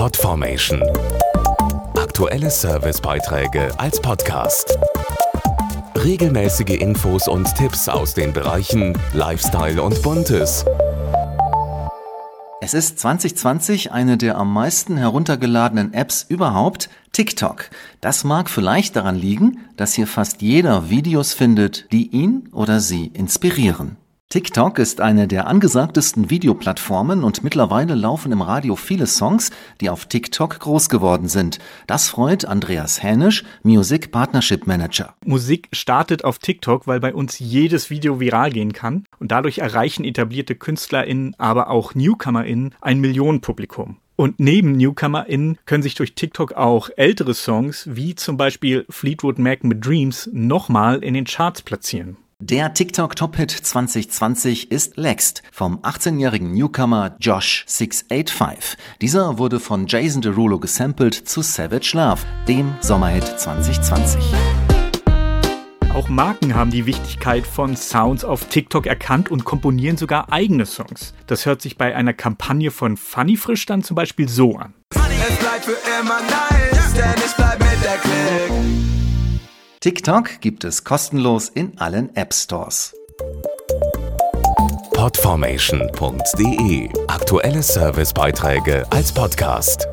Podformation. Aktuelle Servicebeiträge als Podcast. Regelmäßige Infos und Tipps aus den Bereichen Lifestyle und Buntes. Es ist 2020 eine der am meisten heruntergeladenen Apps überhaupt, TikTok. Das mag vielleicht daran liegen, dass hier fast jeder Videos findet, die ihn oder sie inspirieren. TikTok ist eine der angesagtesten Videoplattformen und mittlerweile laufen im Radio viele Songs, die auf TikTok groß geworden sind. Das freut Andreas Hänisch, Music Partnership Manager. Musik startet auf TikTok, weil bei uns jedes Video viral gehen kann und dadurch erreichen etablierte KünstlerInnen, aber auch NewcomerInnen ein Millionenpublikum. Und neben NewcomerInnen können sich durch TikTok auch ältere Songs, wie zum Beispiel Fleetwood Mac mit Dreams, nochmal in den Charts platzieren. Der TikTok Top-Hit 2020 ist Lext vom 18-jährigen Newcomer Josh 685. Dieser wurde von Jason Derulo gesampelt zu Savage Love, dem Sommerhit 2020. Auch Marken haben die Wichtigkeit von Sounds auf TikTok erkannt und komponieren sogar eigene Songs. Das hört sich bei einer Kampagne von Funny Frisch dann zum Beispiel so an. Es bleibt für immer nice, denn ich TikTok gibt es kostenlos in allen App Stores. Podformation.de Aktuelle Servicebeiträge als Podcast.